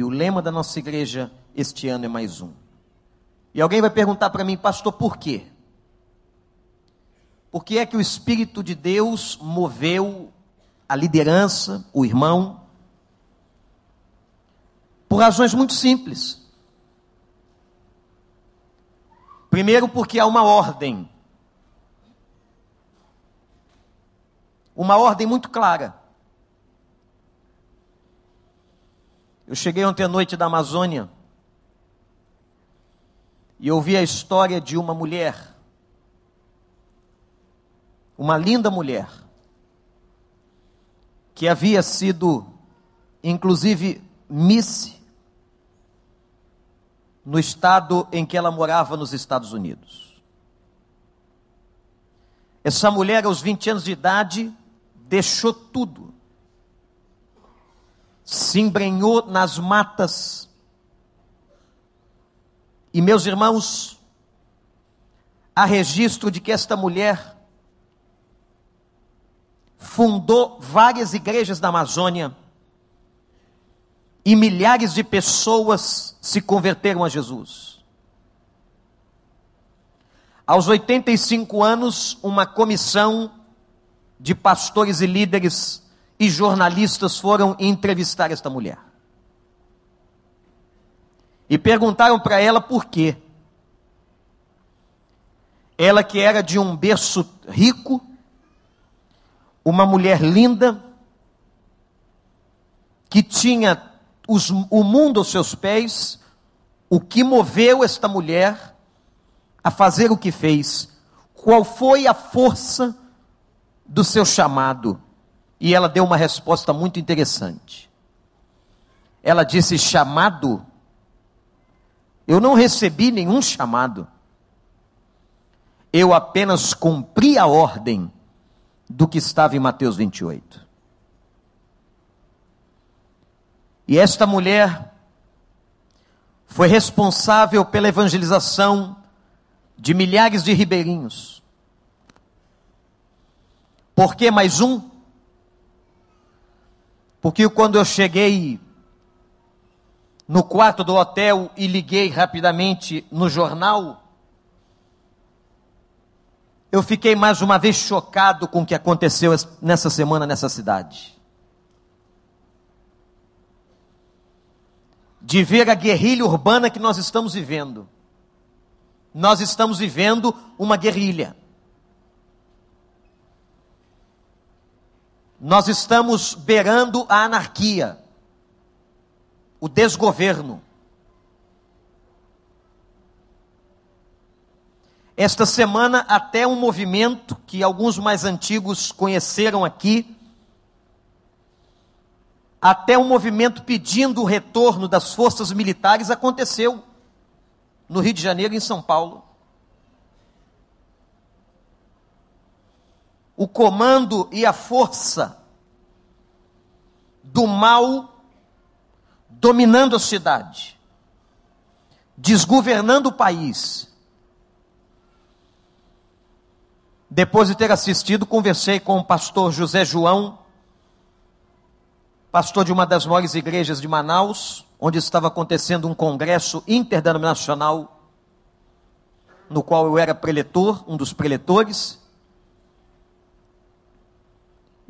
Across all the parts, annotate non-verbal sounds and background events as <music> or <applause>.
E o lema da nossa igreja este ano é mais um. E alguém vai perguntar para mim, pastor, por quê? Por que é que o Espírito de Deus moveu a liderança, o irmão? Por razões muito simples. Primeiro, porque há uma ordem. Uma ordem muito clara. Eu cheguei ontem à noite da Amazônia e ouvi a história de uma mulher, uma linda mulher, que havia sido, inclusive, Miss no estado em que ela morava nos Estados Unidos. Essa mulher, aos 20 anos de idade, deixou tudo se embrenhou nas matas. E meus irmãos, há registro de que esta mulher fundou várias igrejas da Amazônia e milhares de pessoas se converteram a Jesus. Aos 85 anos, uma comissão de pastores e líderes e jornalistas foram entrevistar esta mulher. E perguntaram para ela por quê. Ela que era de um berço rico, uma mulher linda, que tinha os, o mundo aos seus pés, o que moveu esta mulher a fazer o que fez? Qual foi a força do seu chamado? E ela deu uma resposta muito interessante. Ela disse: chamado? Eu não recebi nenhum chamado. Eu apenas cumpri a ordem do que estava em Mateus 28. E esta mulher foi responsável pela evangelização de milhares de ribeirinhos. Por que mais um? Porque quando eu cheguei no quarto do hotel e liguei rapidamente no jornal, eu fiquei mais uma vez chocado com o que aconteceu nessa semana nessa cidade. De ver a guerrilha urbana que nós estamos vivendo. Nós estamos vivendo uma guerrilha. Nós estamos beirando a anarquia, o desgoverno. Esta semana, até um movimento que alguns mais antigos conheceram aqui, até um movimento pedindo o retorno das forças militares aconteceu no Rio de Janeiro e em São Paulo. O comando e a força do mal dominando a cidade, desgovernando o país. Depois de ter assistido, conversei com o pastor José João, pastor de uma das maiores igrejas de Manaus, onde estava acontecendo um congresso interdenominacional, no qual eu era preletor, um dos preletores.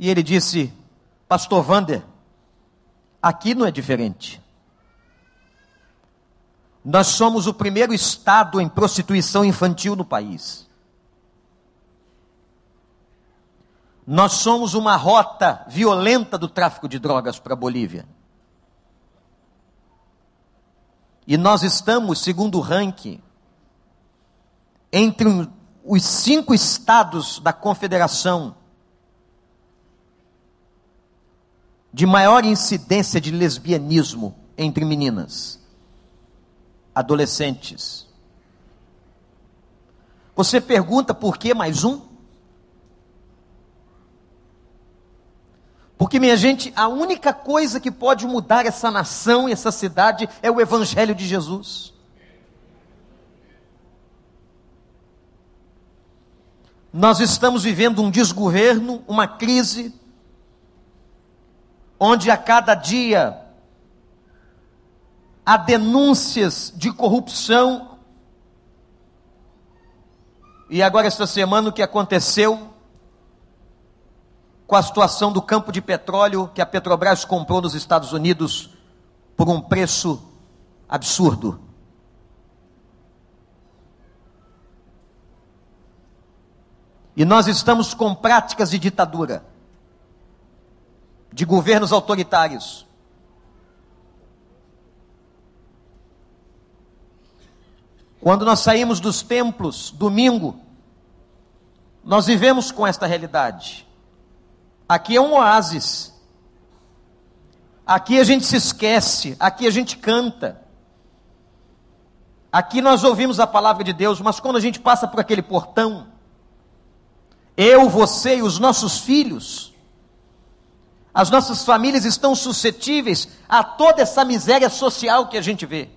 E ele disse: Pastor Vander, aqui não é diferente. Nós somos o primeiro estado em prostituição infantil no país. Nós somos uma rota violenta do tráfico de drogas para a Bolívia. E nós estamos, segundo o ranking, entre os cinco estados da confederação de maior incidência de lesbianismo entre meninas, adolescentes. Você pergunta por que mais um? Porque, minha gente, a única coisa que pode mudar essa nação e essa cidade é o Evangelho de Jesus. Nós estamos vivendo um desgoverno, uma crise, onde a cada dia há denúncias de corrupção. E agora, esta semana, o que aconteceu com a situação do campo de petróleo que a Petrobras comprou nos Estados Unidos por um preço absurdo. E nós estamos com práticas de ditadura, de governos autoritários. Quando nós saímos dos templos, domingo, nós vivemos com esta realidade. Aqui é um oásis. Aqui a gente se esquece, aqui a gente canta. Aqui nós ouvimos a palavra de Deus, mas quando a gente passa por aquele portão, eu, você e os nossos filhos, as nossas famílias estão suscetíveis a toda essa miséria social que a gente vê.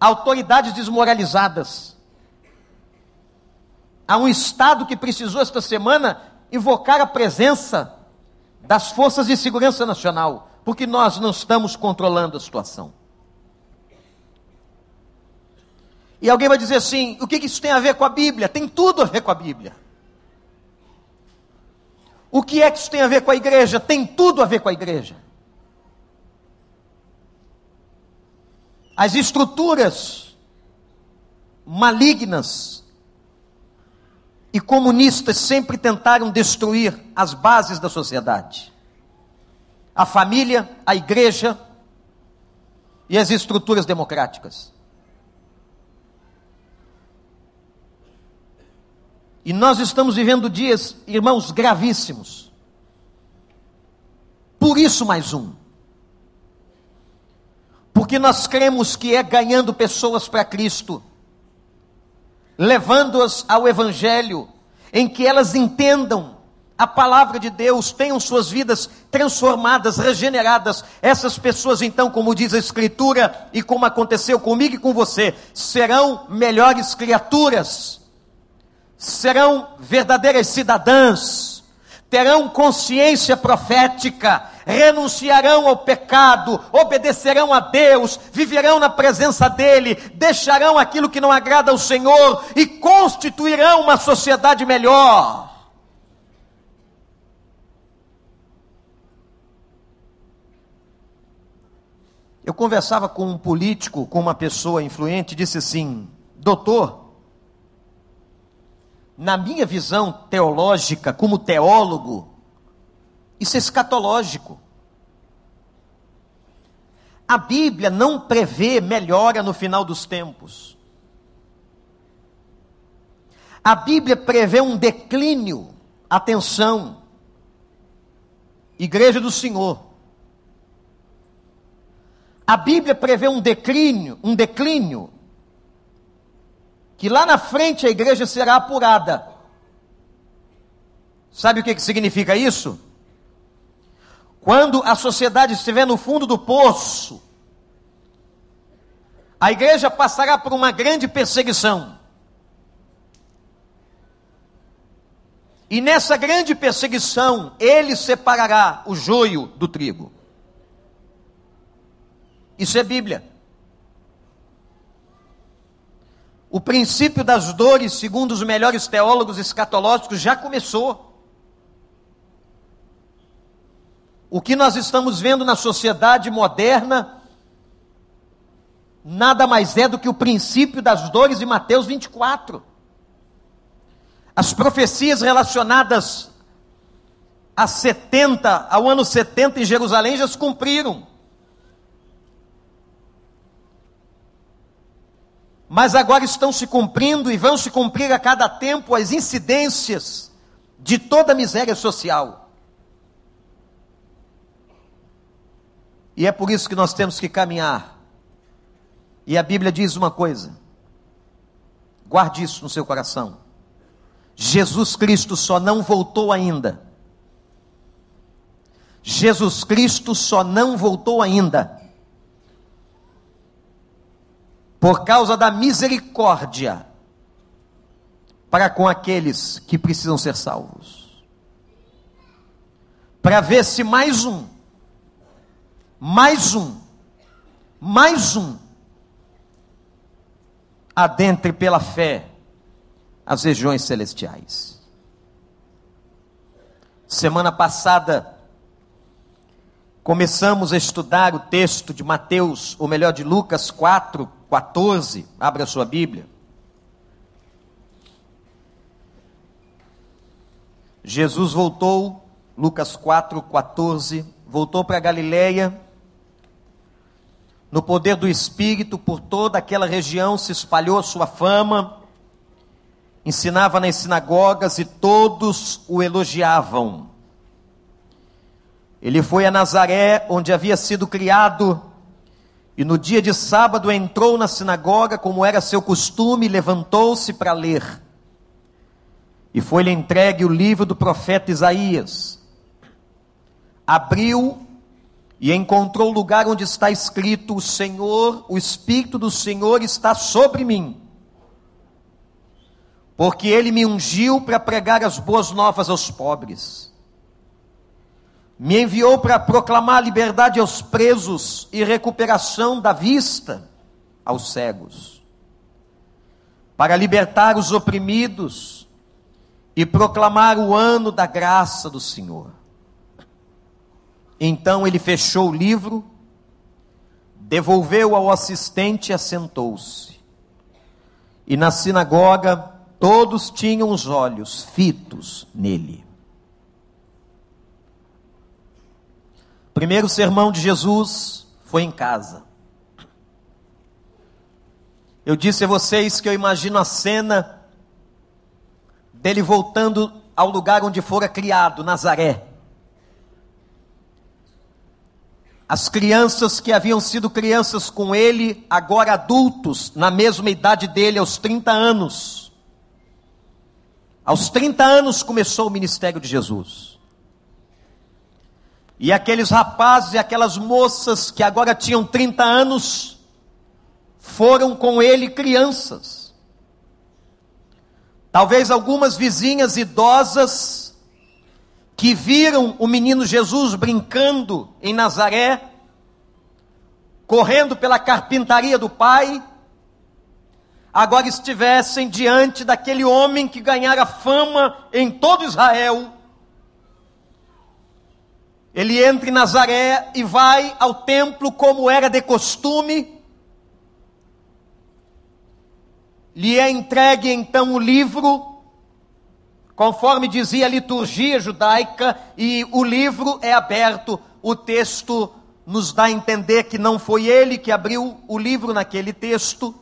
Autoridades desmoralizadas. Há um Estado que precisou esta semana invocar a presença das forças de segurança nacional, porque nós não estamos controlando a situação. E alguém vai dizer assim: o que isso tem a ver com a Bíblia? Tem tudo a ver com a Bíblia. O que é que isso tem a ver com a igreja? Tem tudo a ver com a igreja. As estruturas malignas e comunistas sempre tentaram destruir as bases da sociedade. A família, a igreja e as estruturas democráticas. E nós estamos vivendo dias, irmãos, gravíssimos. Por isso, mais um. Porque nós cremos que é ganhando pessoas para Cristo levando-as ao Evangelho, em que elas entendam a palavra de Deus, tenham suas vidas transformadas, regeneradas. Essas pessoas, então, como diz a Escritura, e como aconteceu comigo e com você, serão melhores criaturas, serão verdadeiras cidadãs, terão consciência profética, renunciarão ao pecado, obedecerão a Deus, viverão na presença dEle, deixarão aquilo que não agrada ao Senhor e constituirão uma sociedade melhor. Eu conversava com um político, com uma pessoa influente, disse assim: Doutor, na minha visão teológica, como teólogo, isso é escatológico. A Bíblia não prevê melhora no final dos tempos. A Bíblia prevê um declínio. Atenção. Igreja do Senhor. A Bíblia prevê um declínio, um declínio que lá na frente a igreja será apurada. Sabe o que, significa isso? Quando a sociedade estiver no fundo do poço, a igreja passará por uma grande perseguição. E nessa grande perseguição, ele separará o joio do trigo. Isso é Bíblia. O princípio das dores, segundo os melhores teólogos escatológicos, já começou. O que nós estamos vendo na sociedade moderna nada mais é do que o princípio das dores de Mateus 24. As profecias relacionadas a 70, ao ano 70 em Jerusalém já se cumpriram. Mas agora estão se cumprindo e vão se cumprir a cada tempo as incidências de toda a miséria social. E é por isso que nós temos que caminhar. E a Bíblia diz uma coisa: guarde isso no seu coração. Jesus Cristo só não voltou ainda. Jesus Cristo só não voltou ainda. Por causa da misericórdia para com aqueles que precisam ser salvos. Para ver se mais um mais um Mais um. Adentre pela fé as regiões celestiais. Semana passada, começamos a estudar o texto de Mateus, ou melhor, de Lucas 4, 14. Abra a sua Bíblia. Jesus voltou, Lucas 4, 14, voltou para Galiléia, no poder do Espírito, por toda aquela região se espalhou a sua fama, ensinava nas sinagogas e todos o elogiavam. Ele foi a Nazaré, onde havia sido criado, e no dia de sábado entrou na sinagoga, como era seu costume, levantou-se para ler. E foi-lhe entregue o livro do profeta Isaías. Abriu e encontrou o lugar onde está escrito: O Senhor, o Espírito do Senhor está sobre mim, porque ele me ungiu para pregar as boas novas aos pobres, me enviou para proclamar liberdade aos presos e recuperação da vista aos cegos, para libertar os oprimidos e proclamar o ano da graça do Senhor. Então ele fechou o livro, devolveu ao assistente e assentou-se. E na sinagoga todos tinham os olhos fitos nele. Primeiro sermão de Jesus foi em casa. Eu disse a vocês que eu imagino a cena dele voltando ao lugar onde fora criado, Nazaré. As crianças que haviam sido crianças com ele, agora adultos, na mesma idade dele, aos 30 anos. Aos 30 anos começou o ministério de Jesus. E aqueles rapazes e aquelas moças que agora tinham 30 anos, foram com ele crianças. Talvez algumas vizinhas idosas que viram o menino Jesus brincando em Nazaré, correndo pela carpintaria do pai, agora estivessem diante daquele homem que ganhara fama em todo Israel. Ele entra em Nazaré e vai ao templo como era de costume, lhe é entregue então o livro, conforme dizia a liturgia judaica, e o livro é aberto. O texto nos dá a entender que não foi ele que abriu o livro naquele texto,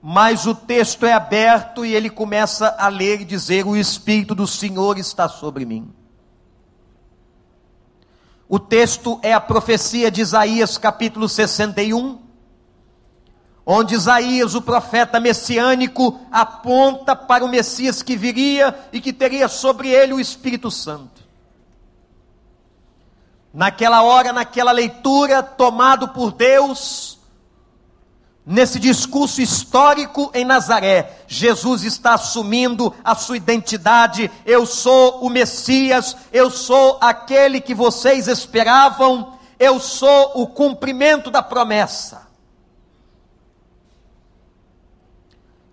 mas o texto é aberto e ele começa a ler e dizer: O Espírito do Senhor está sobre mim. O texto é a profecia de Isaías, capítulo 61 onde Isaías, o profeta messiânico, aponta para o Messias que viria e que teria sobre ele o Espírito Santo. Naquela hora, naquela leitura, tomado por Deus, nesse discurso histórico em Nazaré, Jesus está assumindo a sua identidade. Eu sou o Messias, eu sou aquele que vocês esperavam, eu sou o cumprimento da promessa.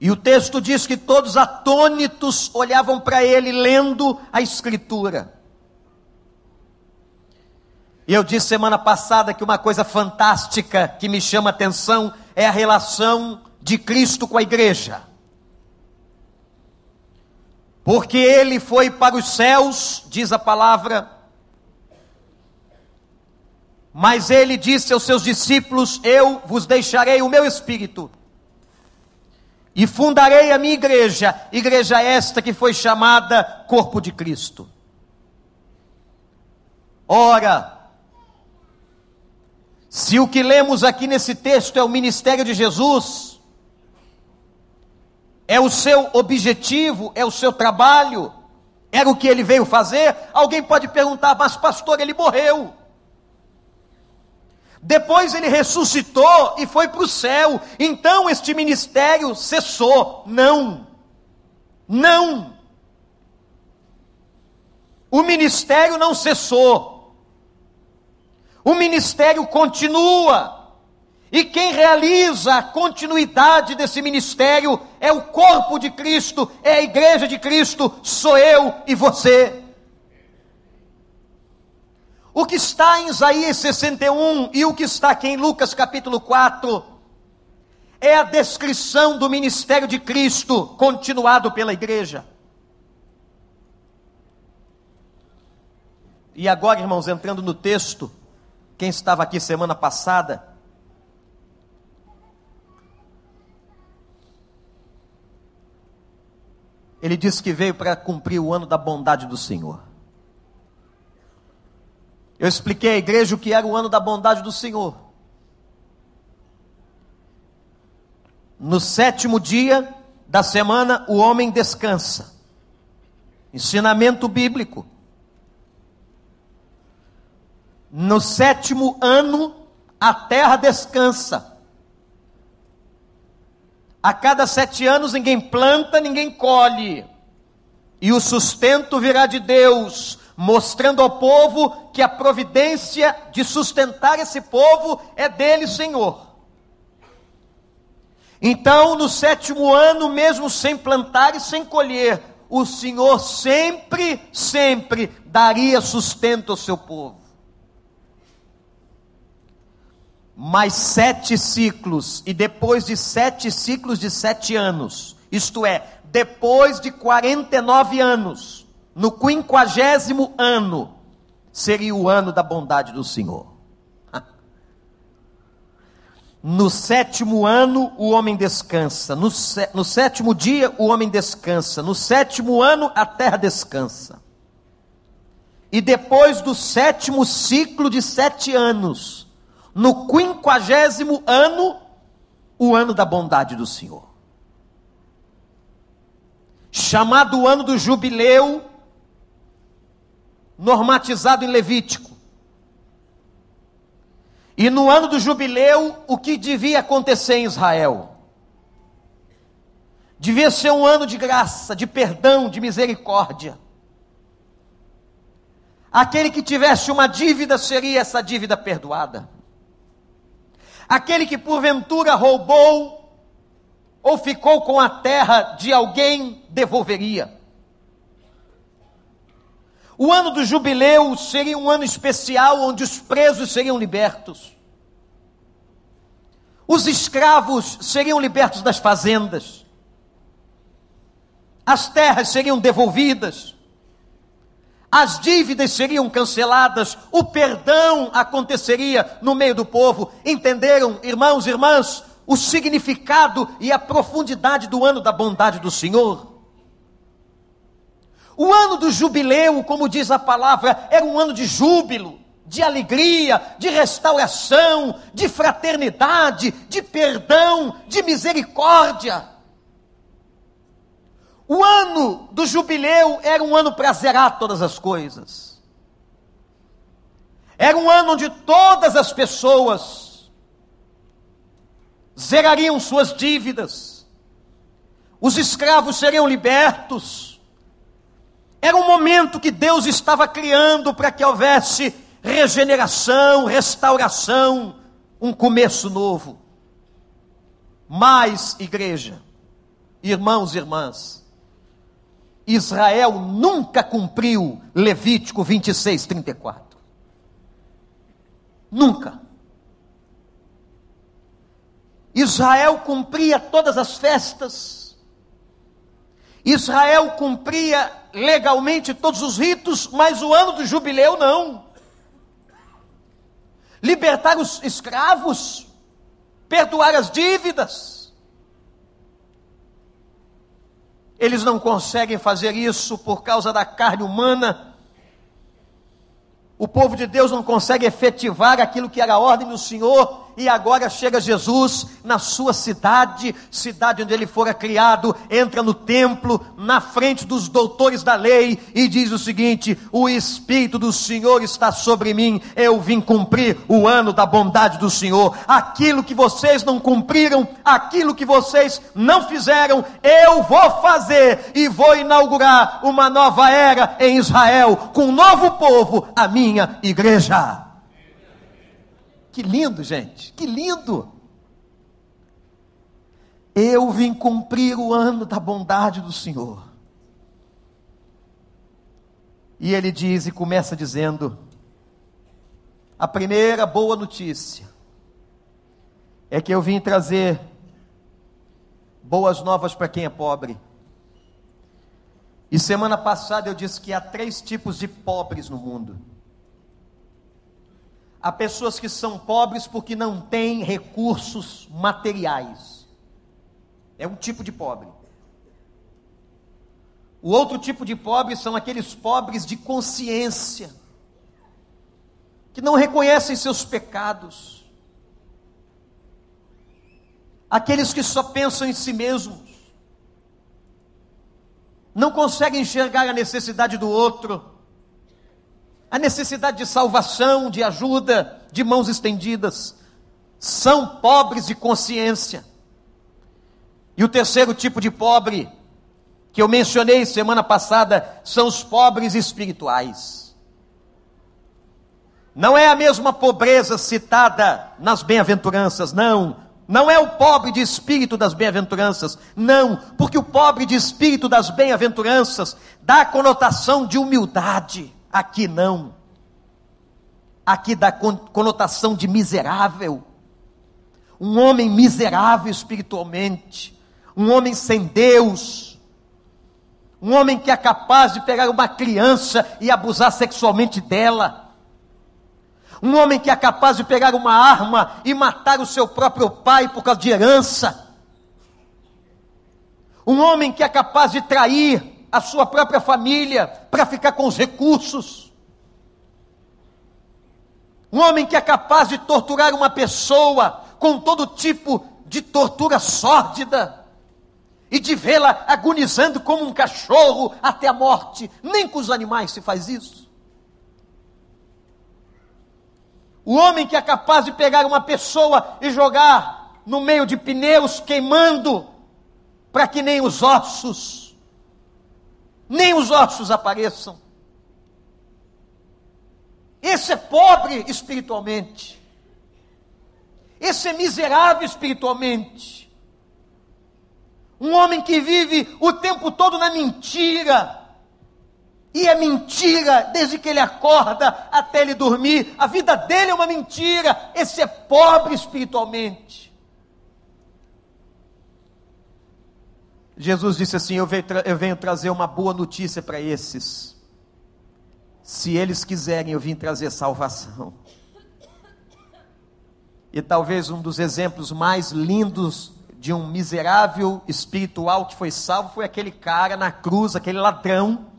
E o texto diz que todos atônitos olhavam para ele lendo a Escritura. E eu disse semana passada que uma coisa fantástica que me chama a atenção é a relação de Cristo com a igreja. Porque ele foi para os céus, diz a palavra, mas ele disse aos seus discípulos: Eu vos deixarei o meu espírito e fundarei a minha igreja, igreja esta que foi chamada Corpo de Cristo. Ora, se o que lemos aqui nesse texto é o ministério de Jesus, é o seu objetivo, é o seu trabalho, era o que ele veio fazer, alguém pode perguntar, mas pastor, ele morreu. Depois ele ressuscitou e foi para o céu. Então este ministério cessou. Não. Não. O ministério não cessou. O ministério continua. E quem realiza a continuidade desse ministério é o corpo de Cristo, é a igreja de Cristo, sou eu e você. O que está em Isaías 61 e o que está aqui em Lucas capítulo 4 é a descrição do ministério de Cristo continuado pela igreja. E agora, irmãos, entrando no texto, quem estava aqui semana passada, ele disse que veio para cumprir o ano da bondade do Senhor. Eu expliquei à igreja o que era o ano da bondade do Senhor. No sétimo dia da semana, o homem descansa. Ensinamento bíblico. No sétimo ano, a terra descansa. A cada sete anos ninguém planta, ninguém colhe. E o sustento virá de Deus, mostrando ao povo que a providência de sustentar esse povo é dele, Senhor. Então, no sétimo ano, mesmo sem plantar e sem colher, o Senhor sempre, sempre daria sustento ao seu povo. Mais sete ciclos, e depois de sete ciclos de sete anos, isto é, depois de 49 anos, no quinquagésimo ano, seria o ano da bondade do Senhor. <laughs> No sétimo ano, o homem descansa. No, no, sétimo dia, o homem descansa. No sétimo ano, a terra descansa. E depois do sétimo ciclo de sete anos, no quinquagésimo ano, o ano da bondade do Senhor. Chamado o ano do jubileu, normatizado em Levítico. E no ano do jubileu, o que devia acontecer em Israel? Devia ser um ano de graça, de perdão, de misericórdia. Aquele que tivesse uma dívida seria essa dívida perdoada. Aquele que porventura roubou ou ficou com a terra de alguém, devolveria. O ano do jubileu seria um ano especial onde os presos seriam libertos. Os escravos seriam libertos das fazendas. As terras seriam devolvidas as dívidas seriam canceladas, o perdão aconteceria no meio do povo. Entenderam, irmãos e irmãs, o significado e a profundidade do ano da bondade do Senhor? O ano do jubileu, como diz a palavra, era um ano de júbilo, de alegria, de restauração, de fraternidade, de perdão, de misericórdia. O ano do jubileu era um ano para zerar todas as coisas. Era um ano onde todas as pessoas zerariam suas dívidas, os escravos seriam libertos. Era um momento que Deus estava criando para que houvesse regeneração, restauração, um começo novo. Mas, igreja, irmãos e irmãs, Israel nunca cumpriu Levítico 26, 34. Nunca. Israel cumpria todas as festas. Israel cumpria legalmente todos os ritos, mas o ano do jubileu não. Libertar os escravos, perdoar as dívidas Eles não conseguem fazer isso por causa da carne humana. O povo de Deus não consegue efetivar aquilo que era a ordem do Senhor e agora chega Jesus na sua cidade, cidade onde ele fora criado, entra no templo, na frente dos doutores da lei e diz o seguinte: O Espírito do Senhor está sobre mim, eu vim cumprir o ano da bondade do Senhor. Aquilo que vocês não cumpriram, aquilo que vocês não fizeram, eu vou fazer e vou inaugurar uma nova era em Israel, com um novo povo, a minha igreja. Que lindo, gente, que lindo. Eu vim cumprir o ano da bondade do Senhor. E ele diz e começa dizendo: a primeira boa notícia é que eu vim trazer boas novas para quem é pobre. E semana passada eu disse que há três tipos de pobres no mundo. Há pessoas que são pobres porque não têm recursos materiais. É um tipo de pobre. O outro tipo de pobre são aqueles pobres de consciência, que não reconhecem seus pecados, aqueles que só pensam em si mesmos, não conseguem enxergar a necessidade do outro, a necessidade de salvação, de ajuda, de mãos estendidas, são pobres de consciência. E o terceiro tipo de pobre, que eu mencionei semana passada, são os pobres espirituais. Não é a mesma pobreza citada nas bem-aventuranças, não. Não é o pobre de espírito das bem-aventuranças, não, porque o pobre de espírito das bem-aventuranças dá a conotação de humildade, aqui não. Aqui dá conotação de miserável. Um homem miserável espiritualmente, um homem sem Deus, um homem que é capaz de pegar uma criança e abusar sexualmente dela um homem que é capaz de pegar uma arma e matar o seu próprio pai por causa de herança. Um homem que é capaz de trair a sua própria família para ficar com os recursos. Um homem que é capaz de torturar uma pessoa com todo tipo de tortura sórdida e de vê-la agonizando como um cachorro até a morte. Nem com os animais se faz isso. O homem que é capaz de pegar uma pessoa e jogar no meio de pneus queimando, para que nem os ossos, nem os ossos apareçam. Esse é pobre espiritualmente. Esse é miserável espiritualmente. Um homem que vive o tempo todo na mentira e é mentira desde que ele acorda até ele dormir. A vida dele é uma mentira. Esse é pobre espiritualmente. Jesus disse assim: Eu venho, eu venho trazer uma boa notícia para esses. Se eles quiserem, eu vim trazer salvação. E talvez um dos exemplos mais lindos de um miserável espiritual que foi salvo foi aquele cara na cruz, aquele ladrão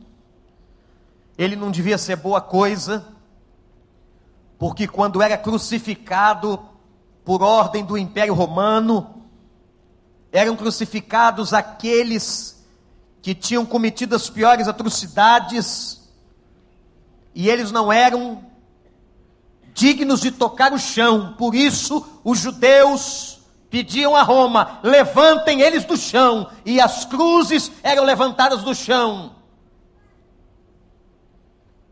ele não devia ser boa coisa, porque quando era crucificado por ordem do Império Romano, eram crucificados aqueles que tinham cometido as piores atrocidades, e eles não eram dignos de tocar o chão, por isso os judeus pediam a Roma: levantem eles do chão, e as cruzes eram levantadas do chão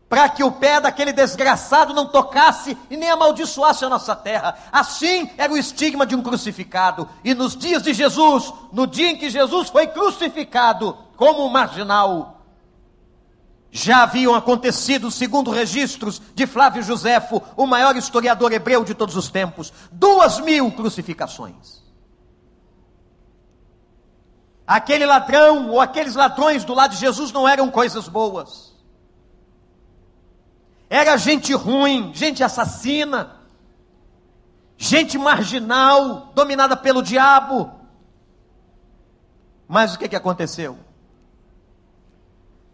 para que o pé daquele desgraçado não tocasse e nem amaldiçoasse a nossa terra. Assim era o estigma de um crucificado. E nos dias de Jesus, no dia em que Jesus foi crucificado como um marginal, já haviam acontecido, segundo registros de Flávio Joséfo, o maior historiador hebreu de todos os tempos, duas mil crucificações. Aquele ladrão ou aqueles ladrões do lado de Jesus não eram coisas boas era gente ruim, gente assassina, gente marginal, dominada pelo diabo. Mas o que, que aconteceu?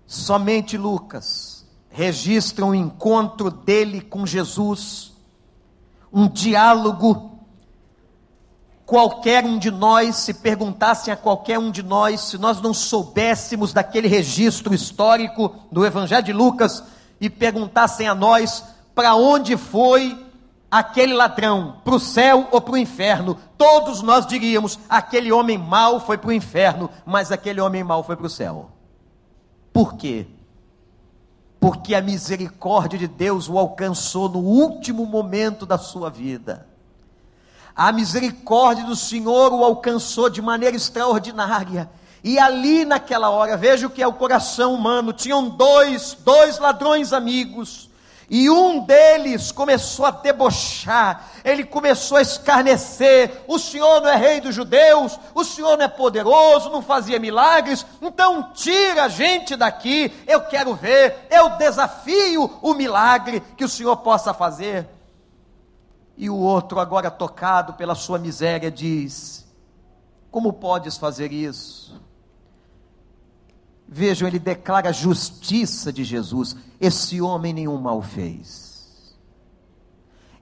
Somente Lucas registra um encontro dele com Jesus, um diálogo. Qualquer um de nós, se perguntassem a qualquer um de nós, se nós não soubéssemos daquele registro histórico do Evangelho de Lucas, e perguntassem a nós para onde foi aquele ladrão, para o céu ou para o inferno, todos nós diríamos: aquele homem mau foi para o inferno, mas aquele homem mau foi para o céu. Por quê? porque a misericórdia de Deus o alcançou no último momento da sua vida. A misericórdia do Senhor o alcançou de maneira extraordinária. E ali naquela hora, veja o que é o coração humano: tinham dois, dois ladrões amigos. E um deles começou a debochar, ele começou a escarnecer: o senhor não é rei dos judeus, o senhor não é poderoso, não fazia milagres, então tira a gente daqui, eu quero ver, eu desafio o milagre que o senhor possa fazer. E o outro, agora tocado pela sua miséria, diz: Como podes fazer isso? Vejam, ele declara a justiça de Jesus. Esse homem nenhum mal fez.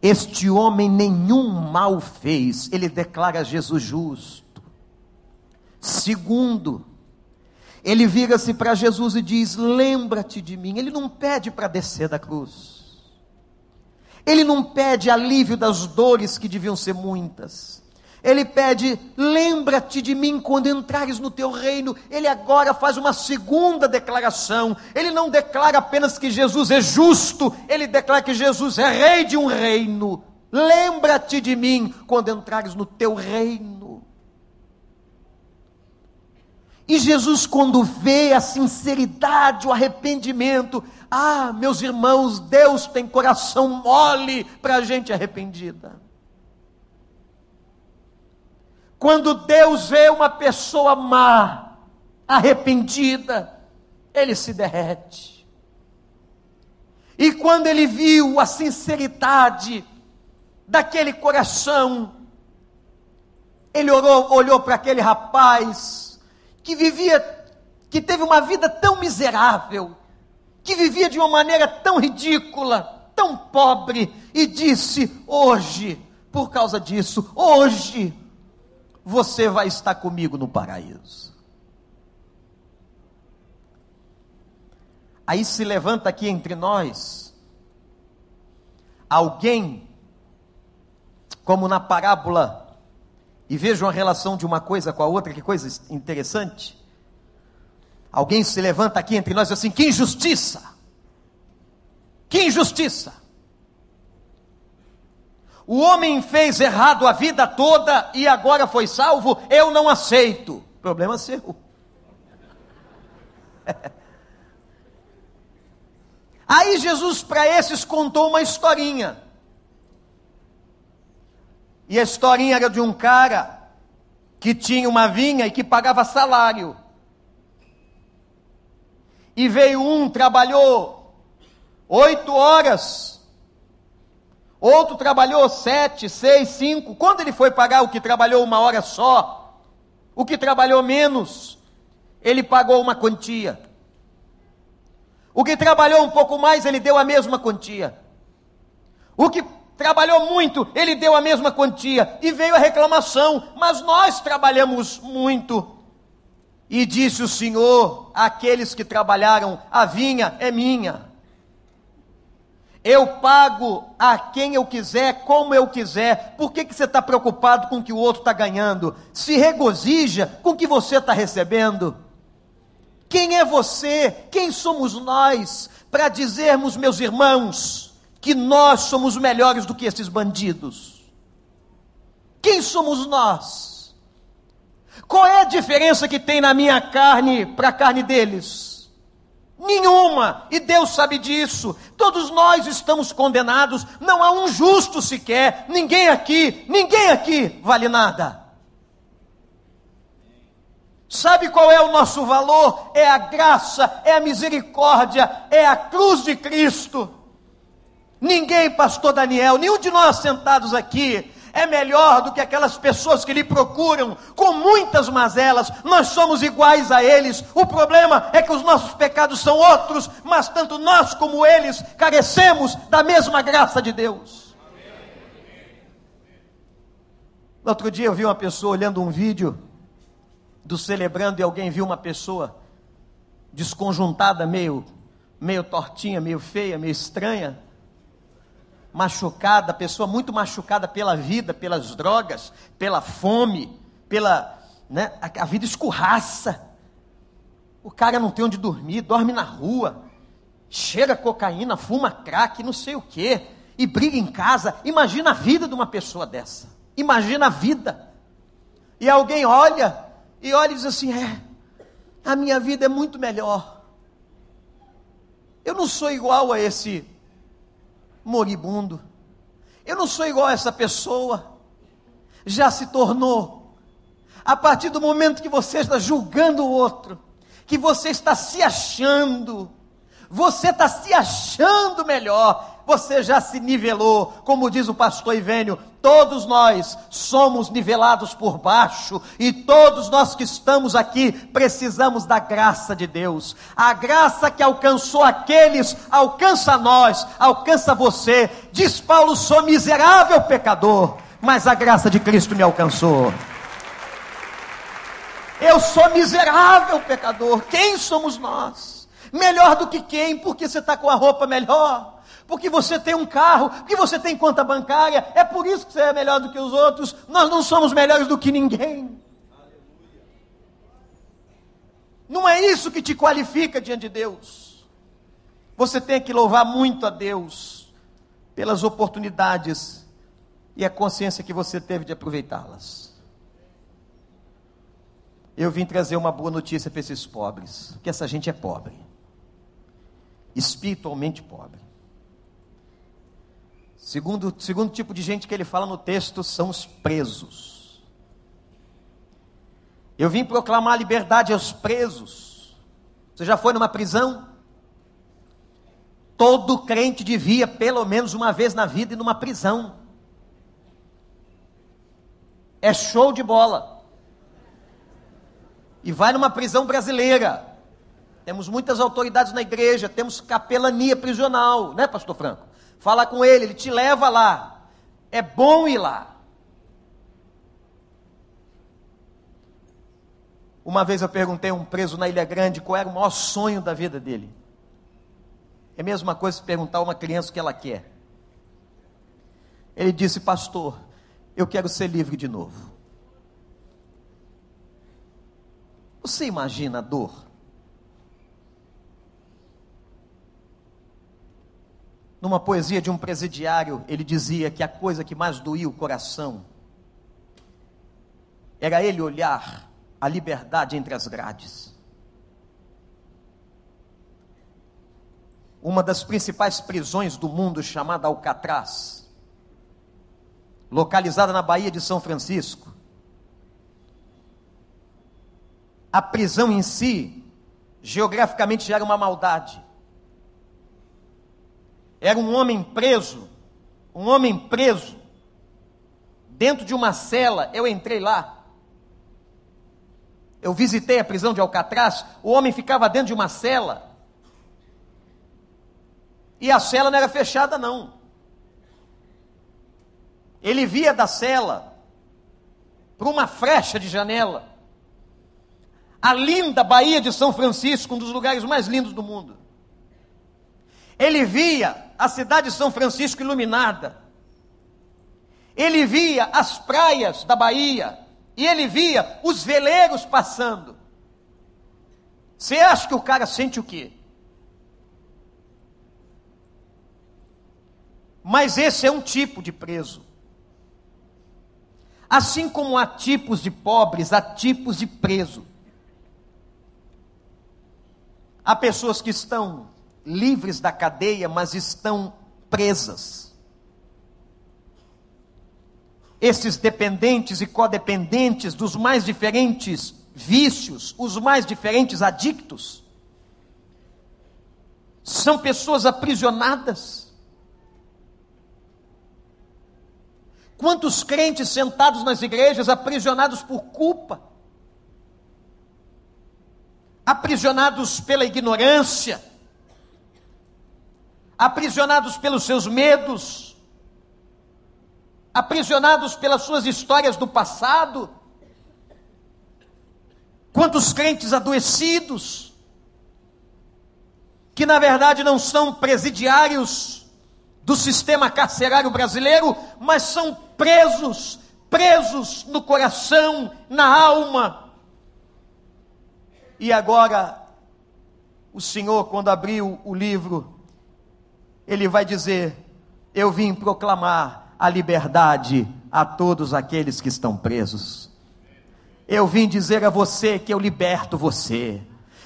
Este homem nenhum mal fez. Ele declara Jesus justo. Segundo, ele vira-se para Jesus e diz: Lembra-te de mim. Ele não pede para descer da cruz. Ele não pede alívio das dores que deviam ser muitas. Ele pede: lembra-te de mim quando entrares no teu reino. Ele agora faz uma segunda declaração. Ele não declara apenas que Jesus é justo, ele declara que Jesus é rei de um reino. Lembra-te de mim quando entrares no teu reino. E Jesus, quando vê a sinceridade, o arrependimento, ah, meus irmãos, Deus tem coração mole para gente arrependida. Quando Deus vê uma pessoa má, arrependida, ele se derrete. E quando ele viu a sinceridade daquele coração, ele orou, olhou para aquele rapaz que vivia, que teve uma vida tão miserável, que vivia de uma maneira tão ridícula, tão pobre, e disse: Hoje, por causa disso, hoje, você vai estar comigo no paraíso. Aí se levanta aqui entre nós alguém, como na parábola, e veja a relação de uma coisa com a outra, que coisa interessante. Alguém se levanta aqui entre nós e diz assim: que injustiça! Que injustiça! O homem fez errado a vida toda e agora foi salvo, eu não aceito. Problema seu. <laughs> Aí Jesus para esses contou uma historinha. E a historinha era de um cara que tinha uma vinha e que pagava salário. E veio um, trabalhou oito horas Outro trabalhou sete, seis, cinco. Quando ele foi pagar o que trabalhou uma hora só, o que trabalhou menos, ele pagou uma quantia. O que trabalhou um pouco mais, ele deu a mesma quantia. O que trabalhou muito, ele deu a mesma quantia. E veio a reclamação: Mas nós trabalhamos muito. E disse o Senhor àqueles que trabalharam: A vinha é minha eu pago a quem eu quiser, como eu quiser. Por que, que você está preocupado com o que o outro está ganhando? Se regozija com o que você está recebendo. Quem é você? Quem somos nós para dizermos, meus irmãos, que nós somos melhores do que esses bandidos? Quem somos nós? Qual é a diferença que tem na minha carne para a carne deles? Nenhuma, e Deus sabe disso. Todos nós estamos condenados, não há um justo sequer, ninguém aqui, ninguém aqui vale nada. Sabe qual é o nosso valor? É a graça, é a misericórdia, é a cruz de Cristo. Ninguém, pastor Daniel, nenhum de nós sentados aqui, é melhor do que aquelas pessoas que lhe procuram com muitas mazelas. Nós somos iguais a eles. O problema é que os nossos pecados são outros, mas tanto nós como eles carecemos da mesma graça de Deus. No outro dia eu vi uma pessoa olhando um vídeo do celebrando e alguém viu uma pessoa desconjuntada, meio meio tortinha, meio feia, meio estranha machucada, pessoa muito machucada pela vida, pelas drogas, pela fome, pela. Né, a, a vida escorraça. O cara não tem onde dormir, dorme na rua, cheira cocaína, fuma crack, não sei o quê, e briga em casa. Imagina a vida de uma pessoa dessa. Imagina a vida. E alguém olha e olha e diz assim: é, a minha vida é muito melhor. Eu não sou igual a esse moribundo. Eu não sou igual a essa pessoa. Já se tornou. A partir do momento que você está julgando o outro, que você está se achando, você está se achando melhor, você já se nivelou, como diz o pastor Ivênio, todos nós somos nivelados por baixo e todos nós que estamos aqui precisamos da graça de Deus. A graça que alcançou aqueles, alcança nós, alcança você. Diz Paulo: sou miserável pecador, mas a graça de Cristo me alcançou. Eu sou miserável pecador, quem somos nós? Melhor do que quem? Porque você está com a roupa melhor porque você tem um carro, porque você tem conta bancária, é por isso que você é melhor do que os outros. Nós não somos melhores do que ninguém. Não é isso que te qualifica diante de Deus. Você tem que louvar muito a Deus pelas oportunidades e a consciência que você teve de aproveitá-las. Eu vim trazer uma boa notícia para esses pobres, que essa gente é pobre, espiritualmente pobre. Segundo, segundo tipo de gente que ele fala no texto são os presos. Eu vim proclamar liberdade aos presos. Você já foi numa prisão? Todo crente devia, pelo menos uma vez na vida, ir numa prisão. É show de bola. E vai numa prisão brasileira. Temos muitas autoridades na igreja, temos capelania prisional, né, Pastor Franco? Fala com ele, ele te leva lá. É bom ir lá. Uma vez eu perguntei a um preso na Ilha Grande qual era o maior sonho da vida dele. É a mesma coisa se perguntar a uma criança o que ela quer. Ele disse, pastor, eu quero ser livre de novo. Você imagina a dor? Numa poesia de um presidiário, ele dizia que a coisa que mais doía o coração era ele olhar a liberdade entre as grades. Uma das principais prisões do mundo, chamada Alcatraz, localizada na Baía de São Francisco. A prisão em si, geograficamente, já era uma maldade. Era um homem preso, um homem preso, dentro de uma cela. Eu entrei lá. Eu visitei a prisão de Alcatraz. O homem ficava dentro de uma cela. E a cela não era fechada, não. Ele via da cela para uma frecha de janela a linda Baía de São Francisco, um dos lugares mais lindos do mundo. Ele via a cidade de São Francisco iluminada. Ele via as praias da Bahia. E ele via os veleiros passando. Você acha que o cara sente o quê? Mas esse é um tipo de preso. Assim como há tipos de pobres, há tipos de preso. Há pessoas que estão livres da cadeia, mas estão presas. Esses dependentes e codependentes dos mais diferentes vícios, os mais diferentes adictos, são pessoas aprisionadas. Quantos crentes sentados nas igrejas aprisionados por culpa, aprisionados pela ignorância, aprisionados pelos seus medos, aprisionados pelas suas histórias do passado. Quantos crentes adoecidos, que na verdade não são presidiários do sistema carcerário brasileiro, mas são presos, presos no coração, na alma. E agora o Senhor, quando abriu o livro, ele vai dizer: Eu vim proclamar a liberdade a todos aqueles que estão presos. Eu vim dizer a você que eu liberto você.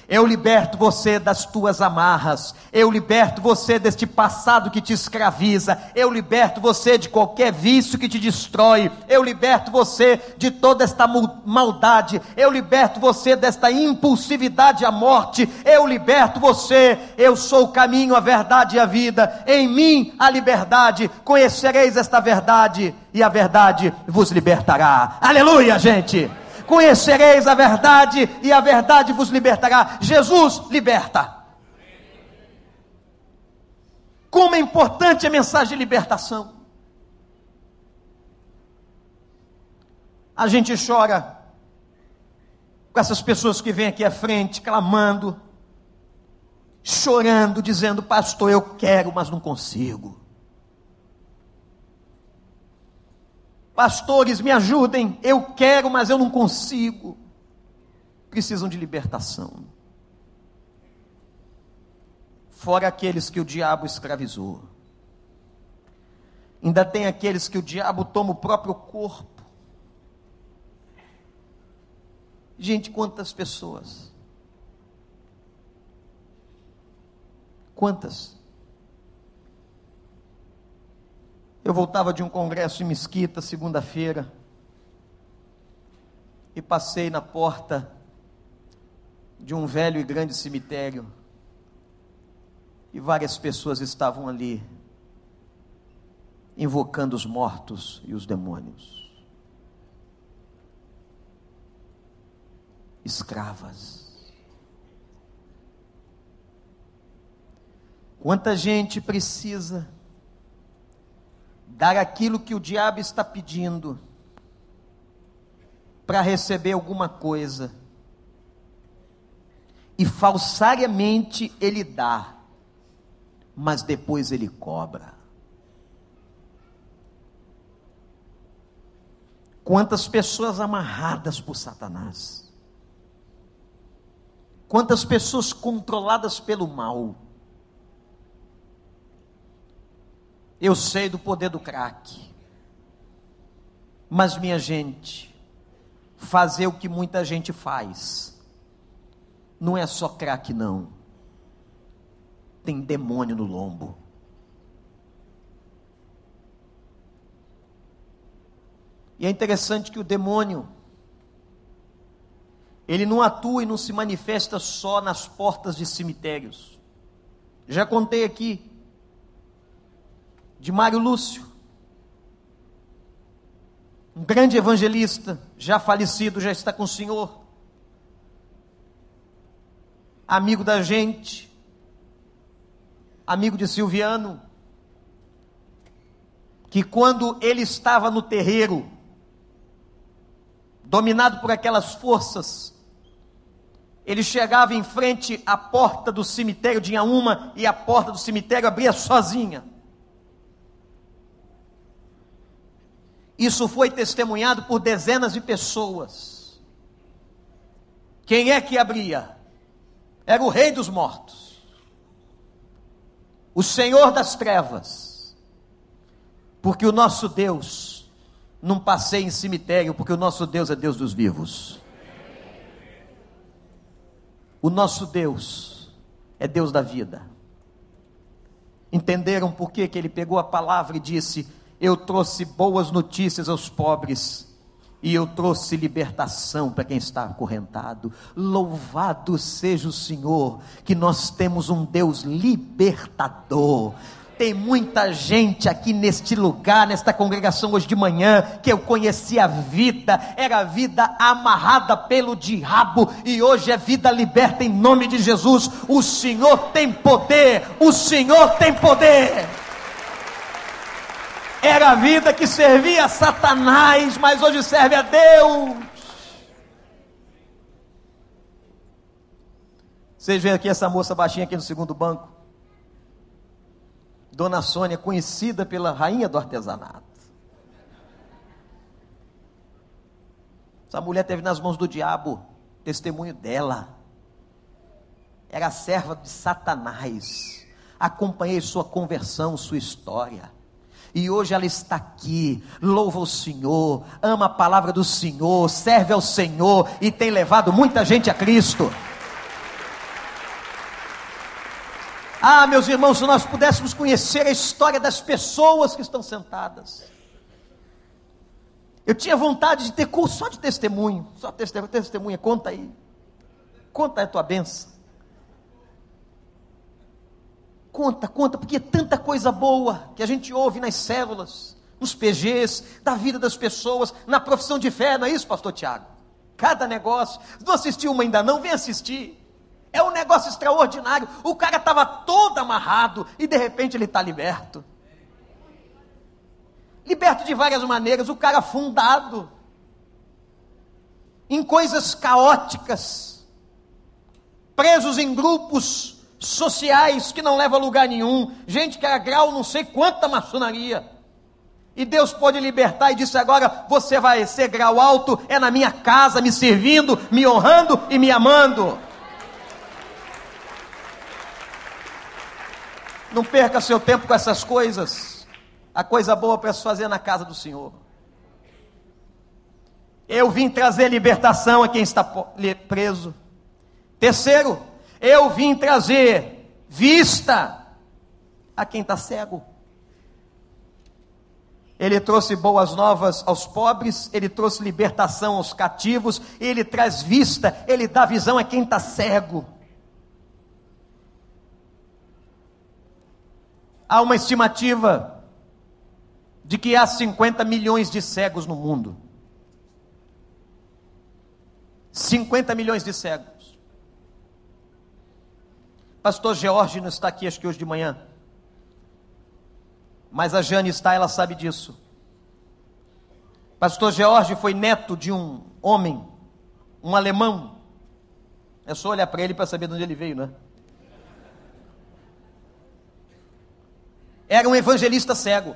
Eu liberto você das tuas amarras. Eu liberto você deste passado que te escraviza. Eu liberto você de qualquer vício que te destrói. Eu liberto você de toda esta maldade. Eu liberto você desta impulsividade à morte. Eu liberto você. Eu sou o caminho, a verdade e a vida. Em mim a liberdade. Conhecereis esta verdade e a verdade vos libertará. Aleluia, gente conhecereis a verdade e a verdade vos libertará. Jesus liberta. Como é importante a mensagem de libertação. A gente chora com essas pessoas que vêm aqui à frente clamando, chorando, dizendo: Pastor, eu quero, mas não consigo. Pastores, me ajudem, eu quero, mas eu não consigo. Precisam de libertação. Fora aqueles que o diabo escravizou. Ainda tem aqueles que o diabo toma o próprio corpo. Gente, quantas pessoas? Quantas? Eu voltava de um congresso em Mesquita, segunda-feira, e passei na porta de um velho e grande cemitério, e várias pessoas estavam ali, invocando os mortos e os demônios. Escravas. Quanta gente precisa dar aquilo que o diabo está pedindo para receber alguma coisa. E falsariamente ele dá, mas depois ele cobra. Quantas pessoas amarradas por Satanás. Quantas pessoas controladas pelo mal Eu sei do poder do crack. Mas, minha gente, fazer o que muita gente faz, não é só crack, não. Tem demônio no lombo. E é interessante que o demônio, ele não atua e não se manifesta só nas portas de cemitérios. Já contei aqui de Mário Lúcio, um grande evangelista, já falecido, já está com o Senhor, amigo da gente, amigo de Silviano, que quando ele estava no terreiro, dominado por aquelas forças, ele chegava em frente à porta do cemitério de Inhaúma e a porta do cemitério abria sozinha. Isso foi testemunhado por dezenas de pessoas. Quem é que abria? Era o Rei dos Mortos, o Senhor das Trevas, porque o nosso Deus não passeia em cemitério, porque o nosso Deus é Deus dos vivos. O nosso Deus é Deus da vida. Entenderam por que, que ele pegou a palavra e disse: eu trouxe boas notícias aos pobres. E eu trouxe libertação para quem está acorrentado. Louvado seja o Senhor, que nós temos um Deus libertador. Tem muita gente aqui neste lugar, nesta congregação hoje de manhã, que eu conheci a vida, era vida amarrada pelo diabo, e hoje é vida liberta em nome de Jesus. O Senhor tem poder, o Senhor tem poder. Era a vida que servia a Satanás, mas hoje serve a Deus. Vocês veem aqui essa moça baixinha aqui no segundo banco? Dona Sônia, conhecida pela rainha do artesanato. Essa mulher teve nas mãos do diabo testemunho dela. era serva de Satanás. Acompanhei sua conversão, sua história. E hoje ela está aqui, louva o Senhor, ama a palavra do Senhor, serve ao Senhor e tem levado muita gente a Cristo. Ah, meus irmãos, se nós pudéssemos conhecer a história das pessoas que estão sentadas. Eu tinha vontade de ter curso só de testemunho, só testemunha, testemunha conta aí. Conta a tua benção. Conta, conta, porque é tanta coisa boa que a gente ouve nas células, nos PGs, da vida das pessoas, na profissão de fé, não é isso, pastor Tiago? Cada negócio. Não assistiu uma ainda não? Vem assistir. É um negócio extraordinário. O cara estava todo amarrado e de repente ele está liberto. Liberto de várias maneiras, o cara fundado em coisas caóticas, presos em grupos sociais que não levam a lugar nenhum, gente que era grau não sei quanta maçonaria. E Deus pode libertar e disse agora: você vai ser grau alto, é na minha casa, me servindo, me honrando e me amando. Não perca seu tempo com essas coisas. A coisa boa para se fazer na casa do Senhor. Eu vim trazer libertação a quem está preso. Terceiro, eu vim trazer vista a quem está cego. Ele trouxe boas novas aos pobres, ele trouxe libertação aos cativos, ele traz vista, ele dá visão a quem está cego. Há uma estimativa de que há 50 milhões de cegos no mundo. 50 milhões de cegos. Pastor George não está aqui, acho que hoje de manhã. Mas a Jane está, ela sabe disso. Pastor George foi neto de um homem, um alemão. É só olhar para ele para saber de onde ele veio, né? Era um evangelista cego.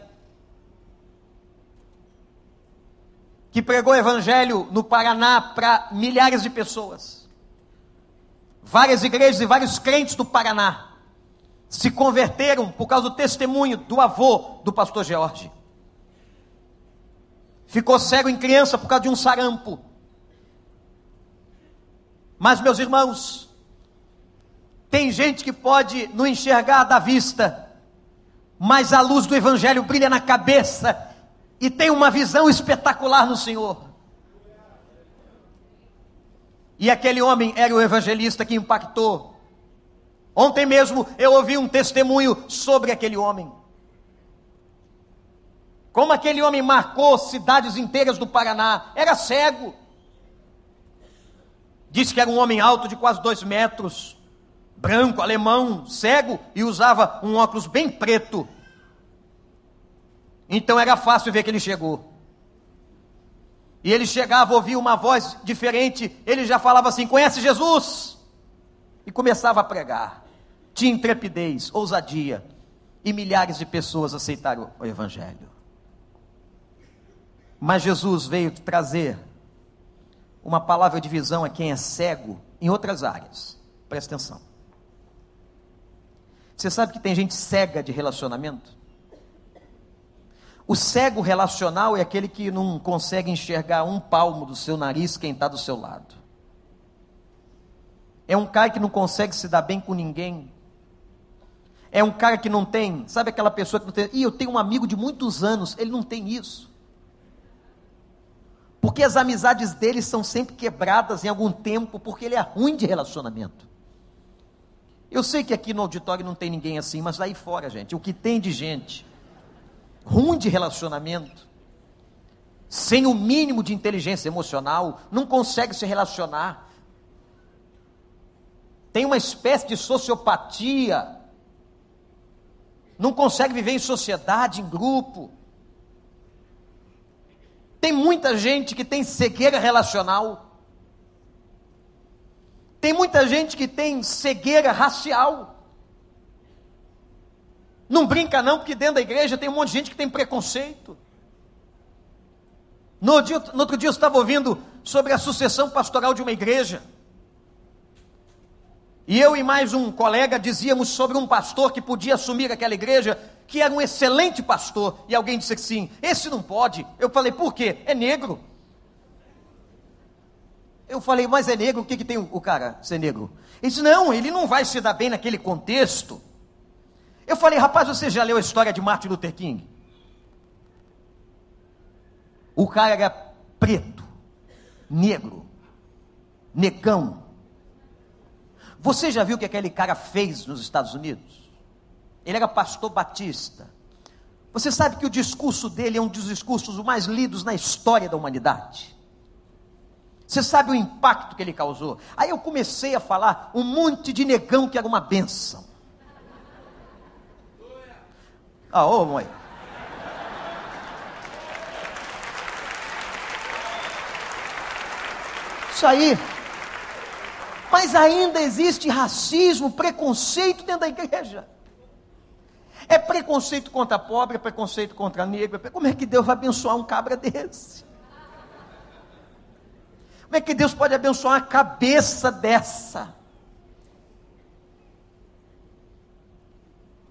Que pregou o evangelho no Paraná para milhares de pessoas. Várias igrejas e vários crentes do Paraná se converteram por causa do testemunho do avô do pastor George. Ficou cego em criança por causa de um sarampo. Mas, meus irmãos, tem gente que pode não enxergar da vista, mas a luz do Evangelho brilha na cabeça e tem uma visão espetacular no Senhor. E aquele homem era o evangelista que impactou. Ontem mesmo eu ouvi um testemunho sobre aquele homem. Como aquele homem marcou cidades inteiras do Paraná. Era cego. Disse que era um homem alto de quase dois metros, branco, alemão, cego e usava um óculos bem preto. Então era fácil ver que ele chegou. E ele chegava, ouvia uma voz diferente, ele já falava assim: Conhece Jesus? E começava a pregar. Tinha intrepidez, ousadia. E milhares de pessoas aceitaram o Evangelho. Mas Jesus veio trazer uma palavra de visão a quem é cego em outras áreas. Presta atenção. Você sabe que tem gente cega de relacionamento? O cego relacional é aquele que não consegue enxergar um palmo do seu nariz quem está do seu lado. É um cara que não consegue se dar bem com ninguém. É um cara que não tem, sabe aquela pessoa que não tem, e eu tenho um amigo de muitos anos, ele não tem isso. Porque as amizades dele são sempre quebradas em algum tempo, porque ele é ruim de relacionamento. Eu sei que aqui no auditório não tem ninguém assim, mas aí fora, gente, o que tem de gente ruim de relacionamento, sem o mínimo de inteligência emocional, não consegue se relacionar. Tem uma espécie de sociopatia, não consegue viver em sociedade, em grupo. Tem muita gente que tem cegueira relacional. Tem muita gente que tem cegueira racial. Não brinca não, porque dentro da igreja tem um monte de gente que tem preconceito. No, dia, no outro dia eu estava ouvindo sobre a sucessão pastoral de uma igreja. E eu e mais um colega dizíamos sobre um pastor que podia assumir aquela igreja, que era um excelente pastor. E alguém disse assim: esse não pode. Eu falei: por quê? É negro. Eu falei: mas é negro, o que, que tem o cara ser negro? Ele disse: não, ele não vai se dar bem naquele contexto. Eu falei: rapaz, você já leu a história de Martin Luther King? O cara era preto, negro, negão. Você já viu o que aquele cara fez nos Estados Unidos? Ele era pastor batista. Você sabe que o discurso dele é um dos discursos mais lidos na história da humanidade. Você sabe o impacto que ele causou? Aí eu comecei a falar um monte de negão que era uma benção. Ah, ô mãe. Isso aí. Mas ainda existe racismo, preconceito dentro da igreja. É preconceito contra pobre, é preconceito contra negro. Como é que Deus vai abençoar um cabra desse? Como é que Deus pode abençoar uma cabeça dessa?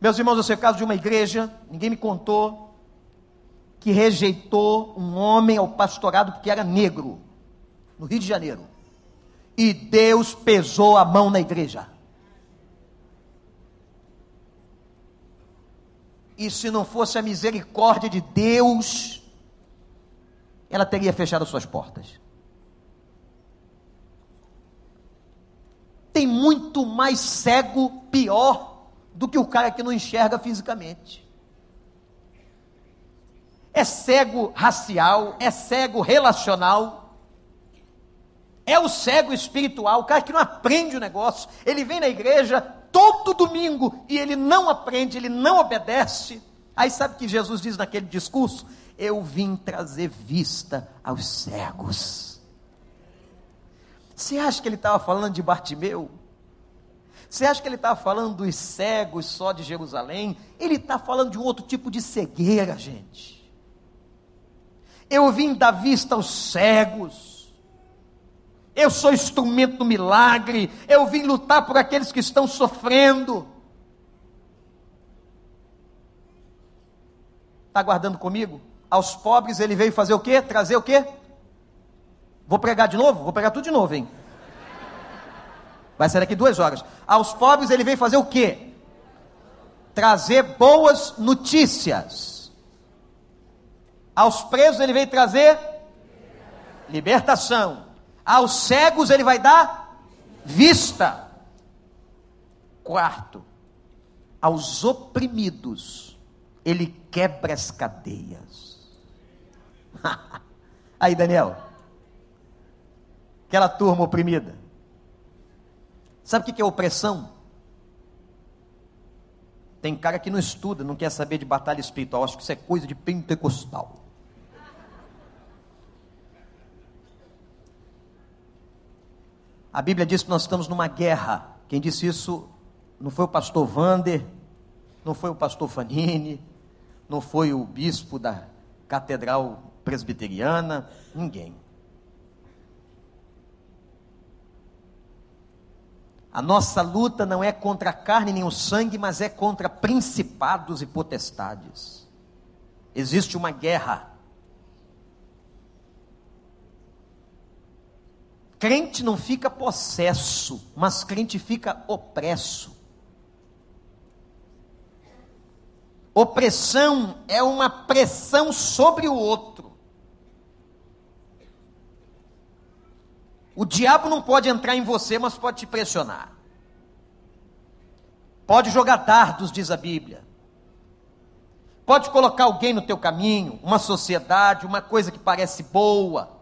Meus irmãos, eu sou o caso de uma igreja, ninguém me contou, que rejeitou um homem ao pastorado porque era negro, no Rio de Janeiro. E Deus pesou a mão na igreja. E se não fosse a misericórdia de Deus, ela teria fechado suas portas. Tem muito mais cego pior do que o cara que não enxerga fisicamente. É cego racial, é cego relacional, é o cego espiritual, o cara que não aprende o negócio. Ele vem na igreja, todo domingo e ele não aprende, ele não obedece. Aí sabe o que Jesus diz naquele discurso? Eu vim trazer vista aos cegos. Você acha que ele estava falando de Bartimeu? Você acha que ele estava falando dos cegos só de Jerusalém? Ele está falando de um outro tipo de cegueira, gente. Eu vim dar vista aos cegos. Eu sou instrumento do milagre. Eu vim lutar por aqueles que estão sofrendo. Está aguardando comigo? Aos pobres ele veio fazer o quê? Trazer o quê? Vou pregar de novo? Vou pregar tudo de novo, hein? Vai ser daqui duas horas. Aos pobres ele veio fazer o quê? Trazer boas notícias. Aos presos ele veio trazer libertação. Aos cegos ele vai dar vista. Quarto, aos oprimidos ele quebra as cadeias. <laughs> Aí, Daniel, aquela turma oprimida. Sabe o que é opressão? Tem cara que não estuda, não quer saber de batalha espiritual, acho que isso é coisa de pentecostal. A Bíblia diz que nós estamos numa guerra. Quem disse isso não foi o pastor Vander, não foi o pastor Fanini, não foi o bispo da catedral presbiteriana, ninguém. A nossa luta não é contra a carne nem o sangue, mas é contra principados e potestades. Existe uma guerra. Crente não fica possesso, mas crente fica opresso. Opressão é uma pressão sobre o outro. O diabo não pode entrar em você, mas pode te pressionar. Pode jogar dardos, diz a Bíblia. Pode colocar alguém no teu caminho, uma sociedade, uma coisa que parece boa,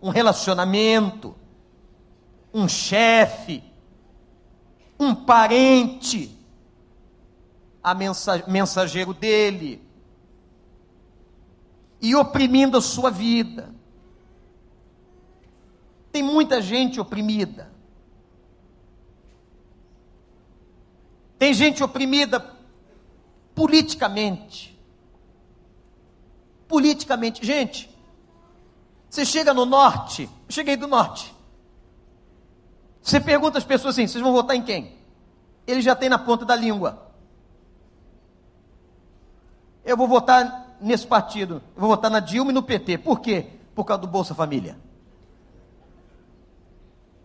um relacionamento um chefe, um parente, a mensageiro dele, e oprimindo a sua vida. Tem muita gente oprimida. Tem gente oprimida politicamente. Politicamente. Gente, você chega no norte, cheguei do norte. Você pergunta às pessoas assim: vocês vão votar em quem? Ele já tem na ponta da língua. Eu vou votar nesse partido. Eu vou votar na Dilma e no PT. Por quê? Por causa do Bolsa Família.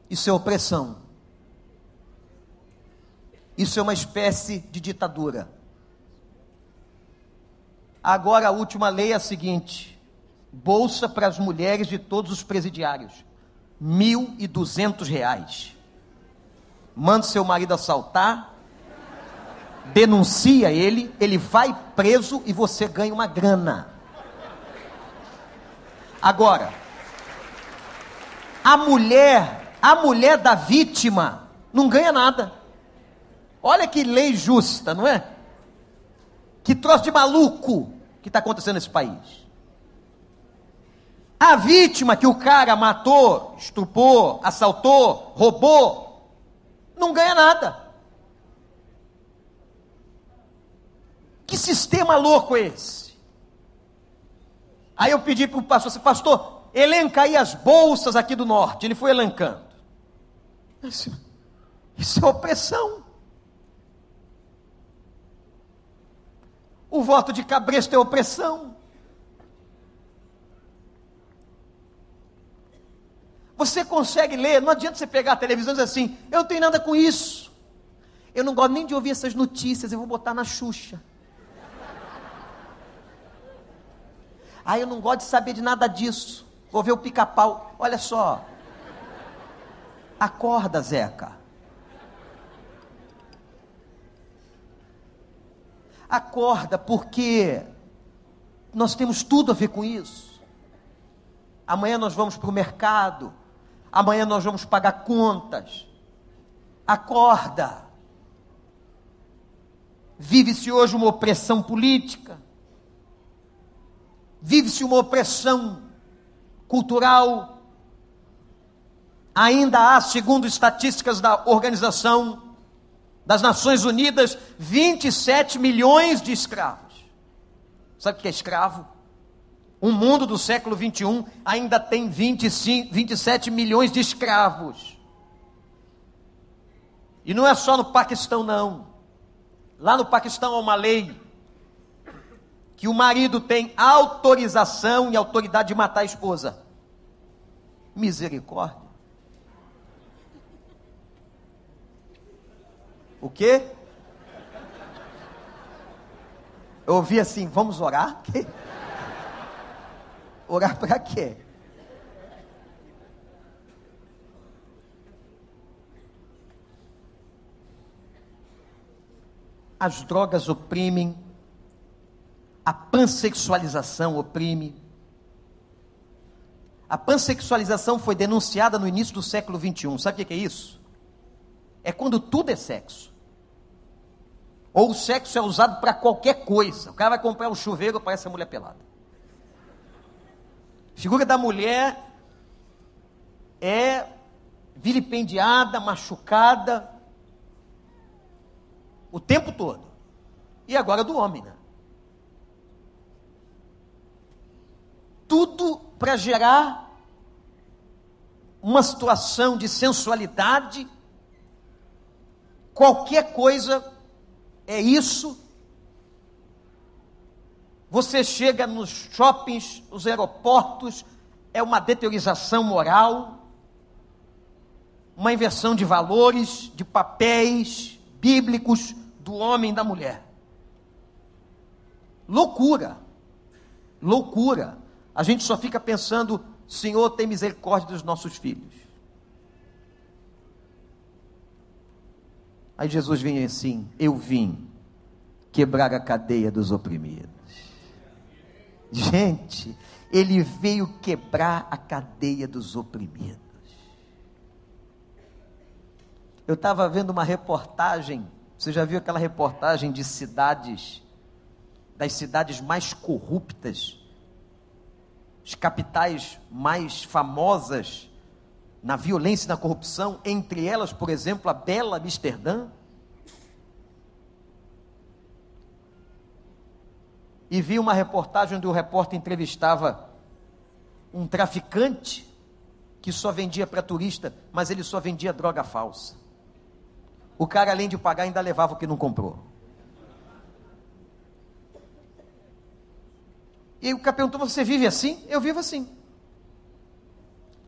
Isso é opressão. Isso é uma espécie de ditadura. Agora a última lei é a seguinte: bolsa para as mulheres de todos os presidiários, mil e duzentos reais. Manda seu marido assaltar, denuncia ele, ele vai preso e você ganha uma grana. Agora, a mulher, a mulher da vítima não ganha nada. Olha que lei justa, não é? Que troço de maluco que está acontecendo nesse país. A vítima que o cara matou, estupou, assaltou, roubou, não ganha nada. Que sistema louco é esse? Aí eu pedi para o pastor pastor, elenca aí as bolsas aqui do norte. Ele foi elencando. Isso, isso é opressão. O voto de cabresto é opressão. Você consegue ler, não adianta você pegar a televisão e dizer assim: eu não tenho nada com isso. Eu não gosto nem de ouvir essas notícias, eu vou botar na Xuxa. Ah, eu não gosto de saber de nada disso. Vou ver o pica-pau. Olha só. Acorda, Zeca. Acorda, porque nós temos tudo a ver com isso. Amanhã nós vamos para o mercado, amanhã nós vamos pagar contas. Acorda. Vive-se hoje uma opressão política, vive-se uma opressão cultural. Ainda há, segundo estatísticas da Organização das Nações Unidas 27 milhões de escravos. Sabe o que é escravo? O mundo do século 21 ainda tem 25, 27 milhões de escravos. E não é só no Paquistão, não. Lá no Paquistão há uma lei que o marido tem autorização e autoridade de matar a esposa. Misericórdia. O quê? Eu ouvi assim, vamos orar? <laughs> Orar para quê? As drogas oprimem, a pansexualização oprime. A pansexualização foi denunciada no início do século 21. Sabe o que é isso? é quando tudo é sexo. Ou o sexo é usado para qualquer coisa. O cara vai comprar um chuveiro, parece a mulher pelada. A figura da mulher é vilipendiada, machucada o tempo todo. E agora do homem, né? Tudo para gerar uma situação de sensualidade qualquer coisa é isso. Você chega nos shoppings, nos aeroportos, é uma deteriorização moral, uma inversão de valores, de papéis bíblicos do homem e da mulher. Loucura, loucura. A gente só fica pensando, Senhor, tem misericórdia dos nossos filhos. Aí Jesus vem assim: Eu vim quebrar a cadeia dos oprimidos. Gente, ele veio quebrar a cadeia dos oprimidos. Eu estava vendo uma reportagem, você já viu aquela reportagem de cidades, das cidades mais corruptas, as capitais mais famosas na violência e na corrupção, entre elas, por exemplo, a bela Amsterdã. E vi uma reportagem onde o repórter entrevistava um traficante que só vendia para turista, mas ele só vendia droga falsa. O cara, além de pagar, ainda levava o que não comprou. E o cara perguntou: Você vive assim? Eu vivo assim.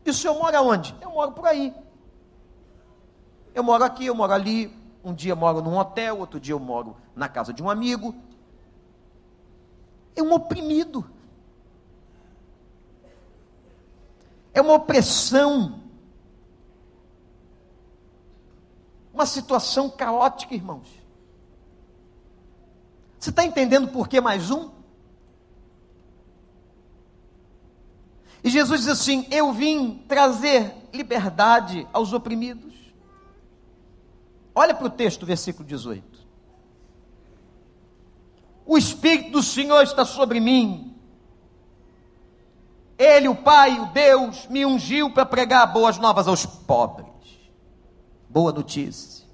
E o senhor mora onde? Eu moro por aí. Eu moro aqui, eu moro ali. Um dia eu moro num hotel, outro dia eu moro na casa de um amigo. É um oprimido. É uma opressão. Uma situação caótica, irmãos. Você está entendendo por que mais um? Jesus diz assim: Eu vim trazer liberdade aos oprimidos. Olha para o texto, versículo 18. O Espírito do Senhor está sobre mim. Ele, o Pai, o Deus, me ungiu para pregar boas novas aos pobres. Boa notícia.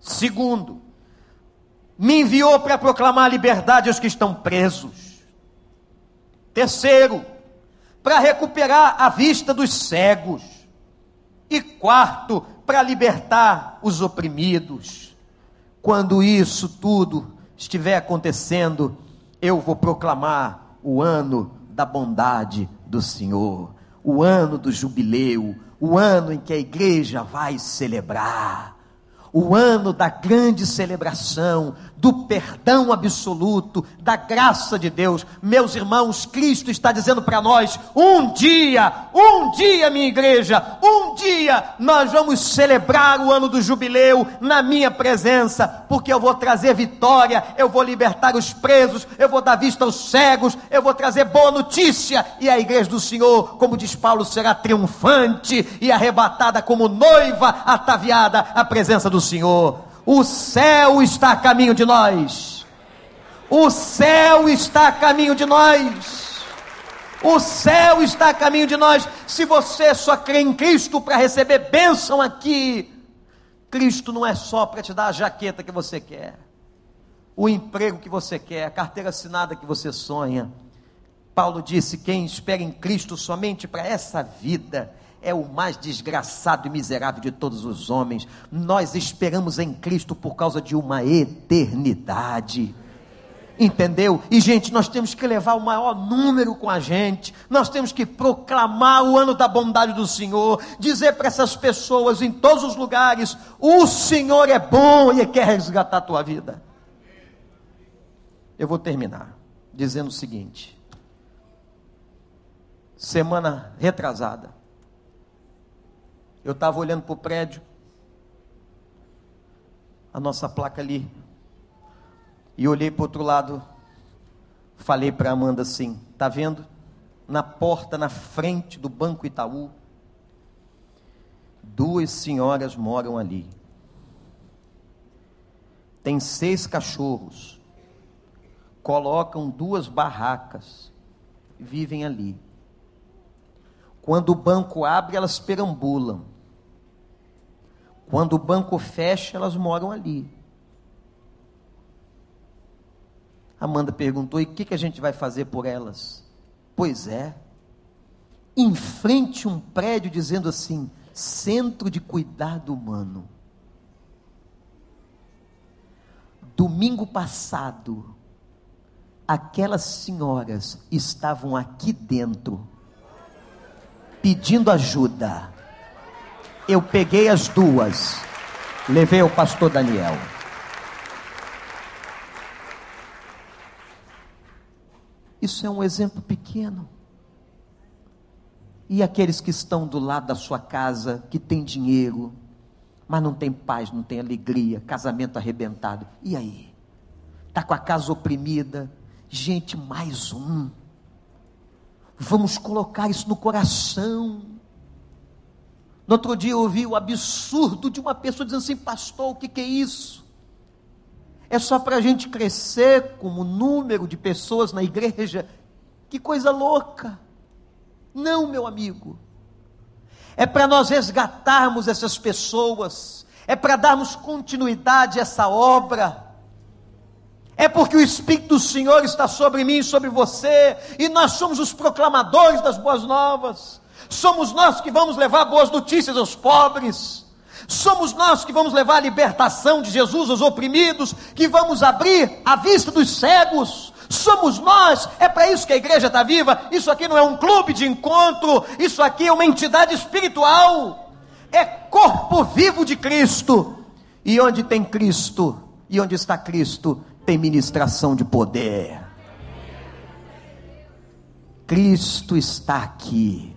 Segundo, me enviou para proclamar liberdade aos que estão presos. Terceiro, para recuperar a vista dos cegos. E quarto, para libertar os oprimidos. Quando isso tudo estiver acontecendo, eu vou proclamar o ano da bondade do Senhor, o ano do jubileu, o ano em que a igreja vai celebrar o ano da grande celebração, do perdão absoluto, da graça de Deus. Meus irmãos, Cristo está dizendo para nós: um dia, um dia, minha igreja, um dia nós vamos celebrar o ano do jubileu na minha presença, porque eu vou trazer vitória, eu vou libertar os presos, eu vou dar vista aos cegos, eu vou trazer boa notícia, e a igreja do Senhor, como diz Paulo, será triunfante e arrebatada como noiva ataviada à presença do Senhor. O céu está a caminho de nós. O céu está a caminho de nós. O céu está a caminho de nós. Se você só crê em Cristo para receber bênção aqui, Cristo não é só para te dar a jaqueta que você quer, o emprego que você quer, a carteira assinada que você sonha. Paulo disse: quem espera em Cristo somente para essa vida, é o mais desgraçado e miserável de todos os homens. Nós esperamos em Cristo por causa de uma eternidade. Entendeu? E, gente, nós temos que levar o maior número com a gente, nós temos que proclamar o ano da bondade do Senhor, dizer para essas pessoas em todos os lugares: o Senhor é bom e quer resgatar a tua vida. Eu vou terminar dizendo o seguinte: semana retrasada, eu estava olhando para o prédio, a nossa placa ali, e olhei para o outro lado, falei para Amanda assim: tá vendo? Na porta, na frente do Banco Itaú, duas senhoras moram ali. Tem seis cachorros, colocam duas barracas, vivem ali. Quando o banco abre, elas perambulam. Quando o banco fecha, elas moram ali. Amanda perguntou: e o que, que a gente vai fazer por elas? Pois é, em frente um prédio dizendo assim: Centro de Cuidado Humano. Domingo passado, aquelas senhoras estavam aqui dentro, pedindo ajuda eu peguei as duas, levei ao pastor Daniel. Isso é um exemplo pequeno. E aqueles que estão do lado da sua casa, que tem dinheiro, mas não tem paz, não tem alegria, casamento arrebentado. E aí? Está com a casa oprimida? Gente, mais um. Vamos colocar isso no coração. No outro dia eu ouvi o absurdo de uma pessoa dizendo assim: Pastor, o que, que é isso? É só para a gente crescer como número de pessoas na igreja? Que coisa louca! Não, meu amigo. É para nós resgatarmos essas pessoas, é para darmos continuidade a essa obra. É porque o Espírito do Senhor está sobre mim e sobre você, e nós somos os proclamadores das boas novas. Somos nós que vamos levar boas notícias aos pobres. Somos nós que vamos levar a libertação de Jesus aos oprimidos, que vamos abrir a vista dos cegos. Somos nós, é para isso que a igreja está viva. Isso aqui não é um clube de encontro, isso aqui é uma entidade espiritual, é corpo vivo de Cristo. E onde tem Cristo, e onde está Cristo, tem ministração de poder. Cristo está aqui.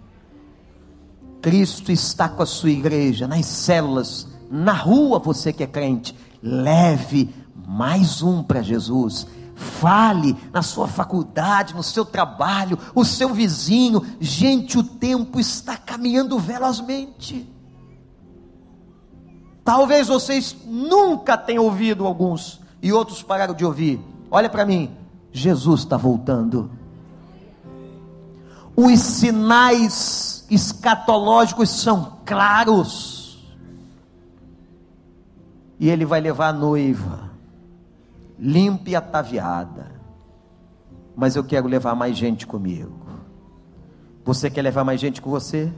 Cristo está com a sua igreja, nas células, na rua, você que é crente. Leve mais um para Jesus. Fale na sua faculdade, no seu trabalho, o seu vizinho. Gente, o tempo está caminhando velozmente. Talvez vocês nunca tenham ouvido alguns e outros pararam de ouvir. Olha para mim, Jesus está voltando. Os sinais escatológicos são claros. E ele vai levar a noiva, limpa e ataviada. Mas eu quero levar mais gente comigo. Você quer levar mais gente com você?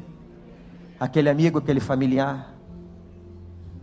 Aquele amigo, aquele familiar?